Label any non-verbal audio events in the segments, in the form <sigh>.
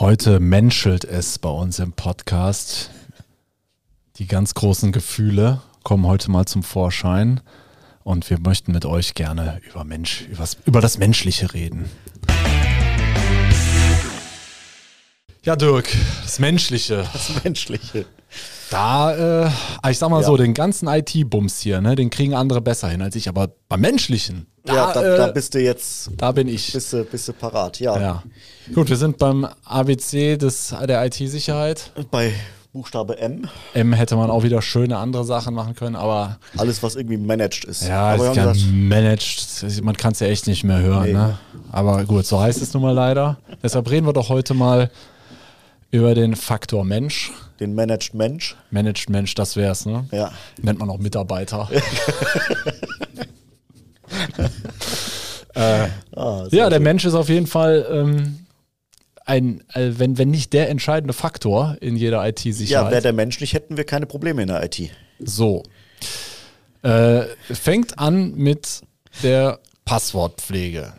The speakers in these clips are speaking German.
Heute menschelt es bei uns im Podcast. Die ganz großen Gefühle kommen heute mal zum Vorschein und wir möchten mit euch gerne über Mensch, über das Menschliche reden. Ja, Dirk, das Menschliche. Das Menschliche. Da, äh, ich sag mal ja. so, den ganzen IT-Bums hier, ne, den kriegen andere besser hin als ich, aber beim Menschlichen. Da, ja, da, äh, da, bist du jetzt. Da bin ich. Bist du, bist du parat, ja. ja. Gut, wir sind beim ABC des, der IT-Sicherheit. Bei Buchstabe M. M hätte man auch wieder schöne andere Sachen machen können, aber. Alles, was irgendwie managed ist. Ja, aber ist ja managed. Man kann es ja echt nicht mehr hören, nee. ne? Aber gut, so heißt es nun mal leider. Deshalb reden wir doch heute mal über den Faktor Mensch. Den Managed Mensch. Managed Mensch, das wär's, ne? Ja. Nennt man auch Mitarbeiter. <laughs> äh, ah, ja, der schön. Mensch ist auf jeden Fall ähm, ein, äh, wenn, wenn nicht der entscheidende Faktor in jeder IT-Sicherheit. Ja, wäre der Mensch nicht, hätten wir keine Probleme in der IT. So. Äh, fängt an mit der Passwortpflege.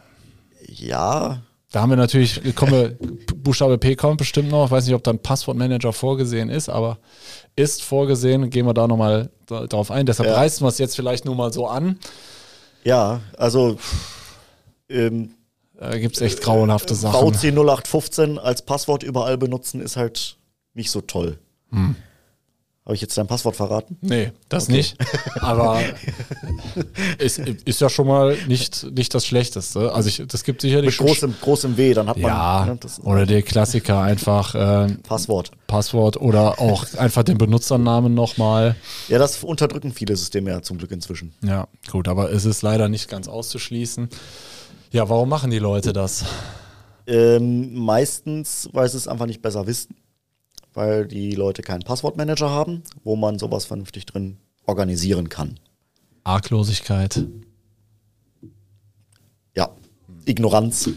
Ja, da haben wir natürlich, kommen wir, Buchstabe P kommt bestimmt noch. Ich weiß nicht, ob da ein Passwortmanager vorgesehen ist, aber ist vorgesehen. Gehen wir da nochmal drauf ein. Deshalb ja. reißen wir es jetzt vielleicht nur mal so an. Ja, also ähm, da gibt es echt grauenhafte Sachen. VC 0815 als Passwort überall benutzen ist halt nicht so toll. Hm. Habe ich jetzt dein Passwort verraten? Nee, das okay. nicht. Aber <laughs> ist, ist ja schon mal nicht, nicht das Schlechteste. Also ich, das gibt sicherlich Mit großem, großem W, dann hat man. Ja, ne, oder der Klassiker einfach äh, Passwort. Passwort oder auch einfach den Benutzernamen nochmal. Ja, das unterdrücken viele Systeme ja zum Glück inzwischen. Ja, gut, aber es ist leider nicht ganz auszuschließen. Ja, warum machen die Leute das? Ähm, meistens, weil sie es einfach nicht besser wissen weil die Leute keinen Passwortmanager haben, wo man sowas vernünftig drin organisieren kann. Arglosigkeit. Ja, Ignoranz.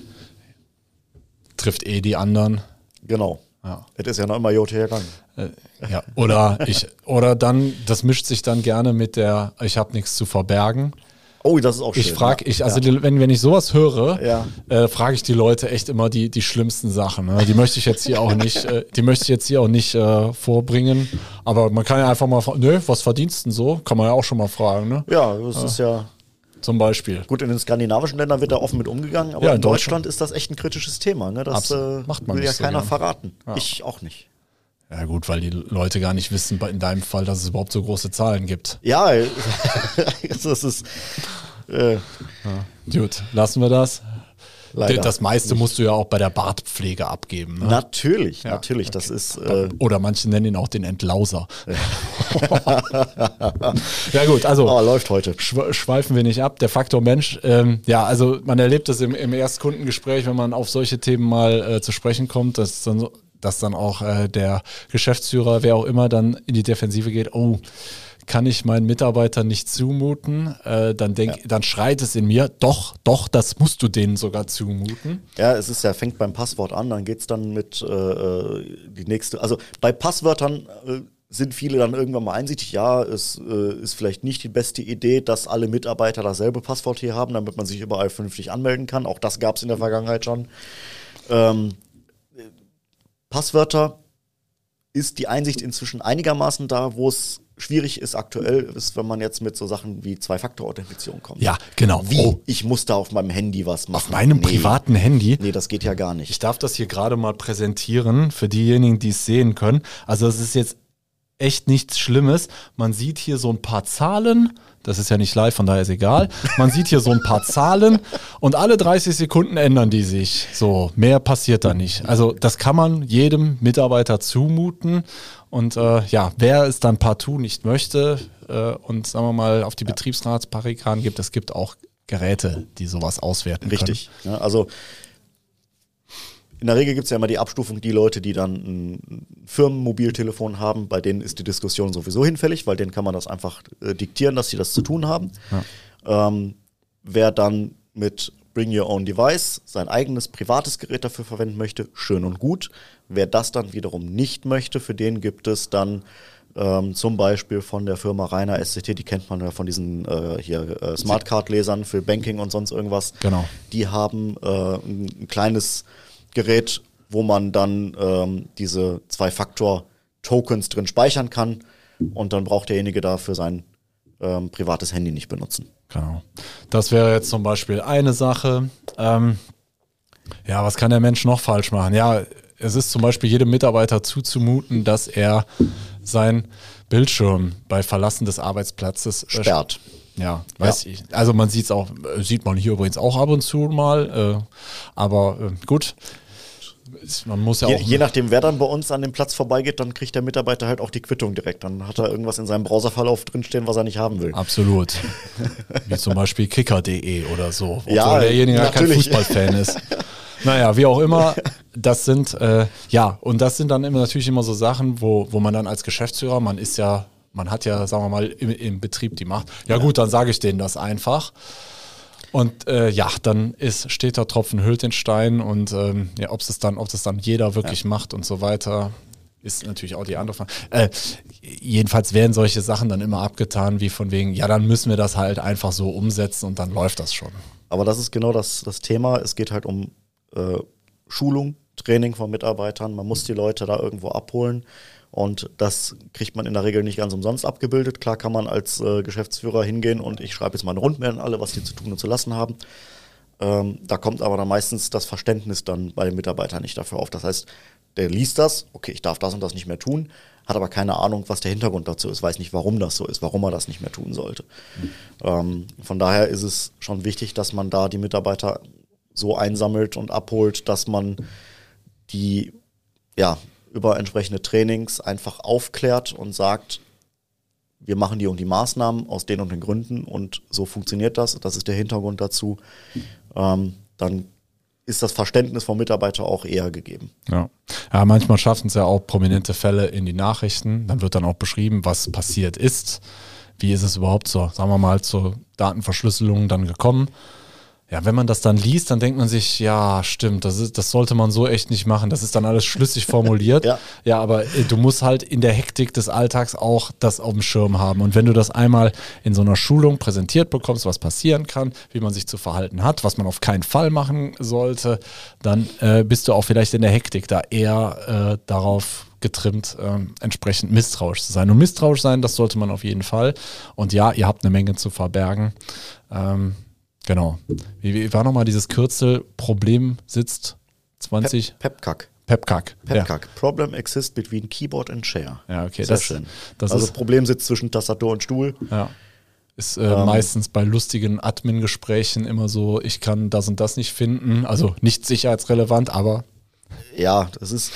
Trifft eh die anderen. Genau. Ja. Es ist ja noch immer Jote hergegangen. Äh, ja, oder ich, oder dann, das mischt sich dann gerne mit der, ich habe nichts zu verbergen. Oh, das ist auch schön. Ich frage, ich, also ja. wenn, wenn ich sowas höre, ja. äh, frage ich die Leute echt immer die, die schlimmsten Sachen. Ne? Die möchte ich jetzt hier auch nicht, äh, die möchte ich jetzt hier auch nicht äh, vorbringen. Aber man kann ja einfach mal fragen, nö, was verdienst denn so? Kann man ja auch schon mal fragen, ne? Ja, das ist ja. Zum Beispiel. Gut, in den skandinavischen Ländern wird da offen mit umgegangen, aber in, Deutschland, Deutschland, ist das echt ein kritisches Thema. Ne? Das äh, macht man will ja so keiner gern. verraten. Ich auch nicht. Ja gut, weil die Leute gar nicht wissen, in deinem Fall, dass es überhaupt so große Zahlen gibt. Ja, <laughs> das ist äh. Ja. Gut, lassen wir das. Leider das meiste nicht. musst du ja auch bei der Bartpflege abgeben. Ne? Natürlich, ja, natürlich. Okay. Das ist. Äh Oder manche nennen ihn auch den Entlauser. <laughs> ja, gut, also. Aber läuft heute. Schweifen wir nicht ab. Der Faktor Mensch, ähm, ja, also man erlebt das im, im Erstkundengespräch, wenn man auf solche Themen mal äh, zu sprechen kommt, dass dann, dass dann auch äh, der Geschäftsführer, wer auch immer, dann in die Defensive geht. Oh, kann ich meinen Mitarbeitern nicht zumuten, äh, dann denk, ja. dann schreit es in mir, doch, doch, das musst du denen sogar zumuten. Ja, es ist ja, fängt beim Passwort an, dann geht es dann mit äh, äh, die nächste, also bei Passwörtern äh, sind viele dann irgendwann mal einsichtig, ja, es äh, ist vielleicht nicht die beste Idee, dass alle Mitarbeiter dasselbe Passwort hier haben, damit man sich überall vernünftig anmelden kann. Auch das gab es in der Vergangenheit schon. Ähm, Passwörter ist die Einsicht inzwischen einigermaßen da, wo es schwierig ist aktuell, ist, wenn man jetzt mit so Sachen wie Zwei-Faktor-Authentifizierung kommt. Ja, genau. Wie? Oh. Ich muss da auf meinem Handy was machen. Auf meinem nee. privaten Handy? Nee, das geht ja gar nicht. Ich darf das hier gerade mal präsentieren für diejenigen, die es sehen können. Also es ist jetzt echt nichts Schlimmes. Man sieht hier so ein paar Zahlen. Das ist ja nicht live, von daher ist egal. Man sieht hier so ein paar Zahlen und alle 30 Sekunden ändern die sich. So, mehr passiert da nicht. Also das kann man jedem Mitarbeiter zumuten und äh, ja, wer es dann partout nicht möchte äh, und sagen wir mal auf die ja. Betriebsratsparikaden gibt, es gibt auch Geräte, die sowas auswerten Richtig. können. Richtig. Ja, also in der Regel gibt es ja immer die Abstufung, die Leute, die dann ein Firmenmobiltelefon haben, bei denen ist die Diskussion sowieso hinfällig, weil denen kann man das einfach äh, diktieren, dass sie das zu tun haben. Ja. Ähm, wer dann mit Bring Your Own Device sein eigenes privates Gerät dafür verwenden möchte, schön und gut. Wer das dann wiederum nicht möchte, für den gibt es dann ähm, zum Beispiel von der Firma Rainer SCT, die kennt man ja von diesen äh, hier äh, Smartcard-Lesern für Banking und sonst irgendwas. Genau. Die haben äh, ein, ein kleines Gerät, wo man dann ähm, diese Zwei-Faktor-Tokens drin speichern kann und dann braucht derjenige dafür sein ähm, privates Handy nicht benutzen. Genau. Das wäre jetzt zum Beispiel eine Sache. Ähm, ja, was kann der Mensch noch falsch machen? Ja, es ist zum Beispiel jedem Mitarbeiter zuzumuten, dass er sein Bildschirm bei Verlassen des Arbeitsplatzes äh, sperrt. Ja, weiß ja. ich. Also man sieht es auch, sieht man hier übrigens auch ab und zu mal. Äh, aber äh, gut, man muss ja je, auch. Je nachdem, wer dann bei uns an dem Platz vorbeigeht, dann kriegt der Mitarbeiter halt auch die Quittung direkt. Dann hat er irgendwas in seinem Browserverlauf drinstehen, was er nicht haben will. Absolut. <laughs> wie zum Beispiel kicker.de oder so, obwohl ja, derjenige ja kein Fußballfan ist. Naja, wie auch immer, das sind, äh, ja, und das sind dann immer natürlich immer so Sachen, wo, wo man dann als Geschäftsführer, man ist ja, man hat ja, sagen wir mal, im, im Betrieb die Macht. Ja, gut, dann sage ich denen das einfach. Und äh, ja, dann ist, steht der Tropfen hüllt den Stein und ähm, ja, ob es dann, ob das dann jeder wirklich ja. macht und so weiter, ist natürlich auch die andere Frage. Äh, jedenfalls werden solche Sachen dann immer abgetan, wie von wegen, ja, dann müssen wir das halt einfach so umsetzen und dann läuft das schon. Aber das ist genau das, das Thema. Es geht halt um äh, Schulung, Training von Mitarbeitern. Man muss die Leute da irgendwo abholen. Und das kriegt man in der Regel nicht ganz umsonst abgebildet. Klar kann man als äh, Geschäftsführer hingehen und ich schreibe jetzt mal eine Rundmail an alle, was die zu tun und zu lassen haben. Ähm, da kommt aber dann meistens das Verständnis dann bei den Mitarbeitern nicht dafür auf. Das heißt, der liest das, okay, ich darf das und das nicht mehr tun, hat aber keine Ahnung, was der Hintergrund dazu ist, weiß nicht, warum das so ist, warum er das nicht mehr tun sollte. Mhm. Ähm, von daher ist es schon wichtig, dass man da die Mitarbeiter so einsammelt und abholt, dass man die ja, über entsprechende Trainings einfach aufklärt und sagt, wir machen die und die Maßnahmen aus den und den Gründen und so funktioniert das, das ist der Hintergrund dazu, ähm, dann ist das Verständnis vom Mitarbeiter auch eher gegeben. Ja, ja manchmal schaffen es ja auch prominente Fälle in die Nachrichten. Dann wird dann auch beschrieben, was passiert ist. Wie ist es überhaupt zur, sagen wir mal, zur Datenverschlüsselung dann gekommen? Ja, wenn man das dann liest, dann denkt man sich, ja, stimmt, das, ist, das sollte man so echt nicht machen. Das ist dann alles schlüssig formuliert. <laughs> ja. ja, aber äh, du musst halt in der Hektik des Alltags auch das auf dem Schirm haben. Und wenn du das einmal in so einer Schulung präsentiert bekommst, was passieren kann, wie man sich zu verhalten hat, was man auf keinen Fall machen sollte, dann äh, bist du auch vielleicht in der Hektik da eher äh, darauf getrimmt, äh, entsprechend misstrauisch zu sein. Und misstrauisch sein, das sollte man auf jeden Fall. Und ja, ihr habt eine Menge zu verbergen. Ähm, Genau. Wie, wie war nochmal dieses Kürzel? Problem sitzt 20. Pep, Pepkack. Pepkack. Pepkack. Ja. Problem exists between keyboard and chair. Ja, okay. Sehr das, schön. Das also ist, Problem sitzt zwischen Tastatur und Stuhl. Ja. Ist äh, ähm, meistens bei lustigen Admin-Gesprächen immer so, ich kann das und das nicht finden. Also nicht sicherheitsrelevant, aber. Ja, das ist,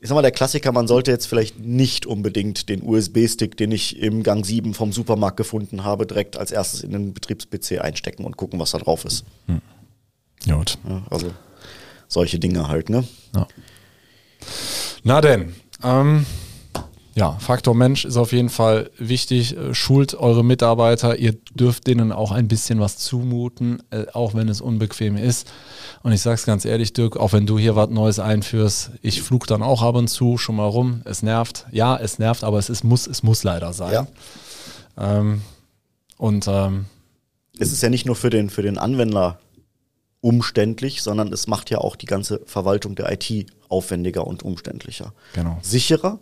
ich sag mal, der Klassiker, man sollte jetzt vielleicht nicht unbedingt den USB-Stick, den ich im Gang 7 vom Supermarkt gefunden habe, direkt als erstes in den Betriebs-PC einstecken und gucken, was da drauf ist. Hm. Ja, also solche Dinge halt, ne? Ja. Na denn, ähm, ja, Faktor Mensch ist auf jeden Fall wichtig. Äh, schult eure Mitarbeiter. Ihr dürft denen auch ein bisschen was zumuten, äh, auch wenn es unbequem ist. Und ich sag's ganz ehrlich, Dirk, auch wenn du hier was Neues einführst, ich flug dann auch ab und zu schon mal rum. Es nervt. Ja, es nervt, aber es ist, muss, es muss leider sein. Ja. Ähm, und ähm, es ist ja nicht nur für den, für den Anwender umständlich, sondern es macht ja auch die ganze Verwaltung der IT aufwendiger und umständlicher. Genau. Sicherer,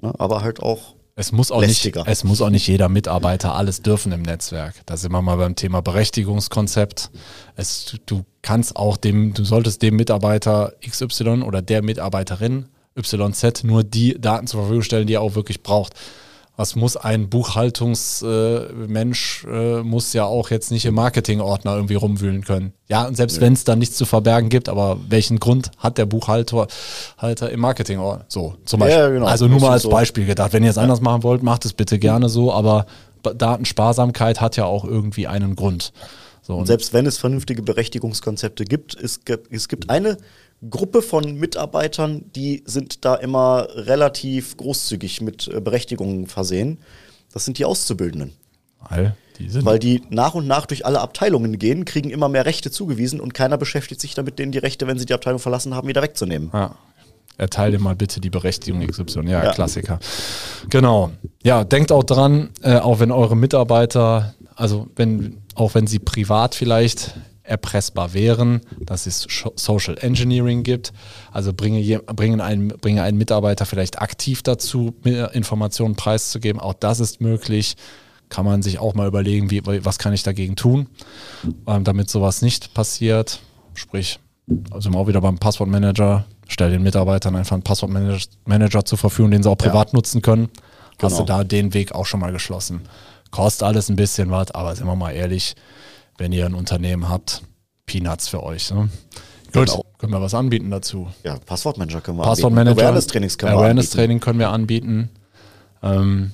ne, aber halt auch es muss, auch nicht, es muss auch nicht jeder Mitarbeiter alles dürfen im Netzwerk. Da sind wir mal beim Thema Berechtigungskonzept. Es, du kannst auch dem, du solltest dem Mitarbeiter XY oder der Mitarbeiterin YZ nur die Daten zur Verfügung stellen, die er auch wirklich braucht was muss ein Buchhaltungsmensch, äh, äh, muss ja auch jetzt nicht im Marketingordner irgendwie rumwühlen können. Ja, und selbst ja. wenn es da nichts zu verbergen gibt, aber welchen Grund hat der Buchhalter Halter im Marketingordner? So, zum Beispiel. Ja, genau. Also nur mal als so. Beispiel gedacht. Wenn ihr es ja. anders machen wollt, macht es bitte gerne so, aber Datensparsamkeit hat ja auch irgendwie einen Grund. So, und selbst wenn es vernünftige Berechtigungskonzepte gibt, es gibt, es gibt eine Gruppe von Mitarbeitern, die sind da immer relativ großzügig mit äh, Berechtigungen versehen. Das sind die Auszubildenden. Weil die, sind Weil die nach und nach durch alle Abteilungen gehen, kriegen immer mehr Rechte zugewiesen und keiner beschäftigt sich damit, denen die Rechte, wenn sie die Abteilung verlassen haben, wieder wegzunehmen. Ja. Erteile mal bitte die Berechtigung XY. Ja, ja, Klassiker. Genau. Ja, denkt auch dran, äh, auch wenn eure Mitarbeiter, also wenn, auch wenn sie privat vielleicht erpressbar wären, dass es Social Engineering gibt. Also bringe, bringe, einen, bringe einen Mitarbeiter vielleicht aktiv dazu, Informationen preiszugeben. Auch das ist möglich. Kann man sich auch mal überlegen, wie, was kann ich dagegen tun, ähm, damit sowas nicht passiert. Sprich, also auch wieder beim Passwortmanager, stell den Mitarbeitern einfach einen Passwortmanager zur Verfügung, den sie auch privat ja. nutzen können. Hast genau. du da den Weg auch schon mal geschlossen. Kostet alles ein bisschen was, aber sind wir mal ehrlich, wenn ihr ein Unternehmen habt, Peanuts für euch. Ne? Gut, genau. können wir was anbieten dazu? Ja, Passwortmanager können wir Passwortmanager, anbieten. Awareness-Trainings können wir Awareness Training können wir anbieten. Ähm,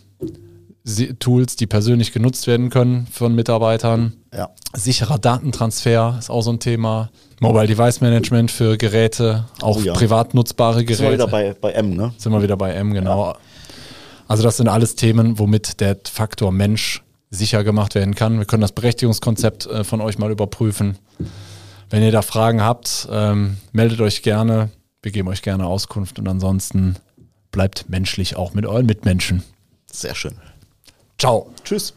Tools, die persönlich genutzt werden können von Mitarbeitern. Ja. Sicherer Datentransfer ist auch so ein Thema. Mobile Device Management für Geräte, auch oh ja. privat nutzbare Geräte. Sind wir wieder bei, bei M, ne? Sind wir wieder bei M, genau. Ja. Also das sind alles Themen, womit der Faktor Mensch sicher gemacht werden kann. Wir können das Berechtigungskonzept äh, von euch mal überprüfen. Wenn ihr da Fragen habt, ähm, meldet euch gerne. Wir geben euch gerne Auskunft und ansonsten bleibt menschlich auch mit euren Mitmenschen. Sehr schön. Ciao. Tschüss.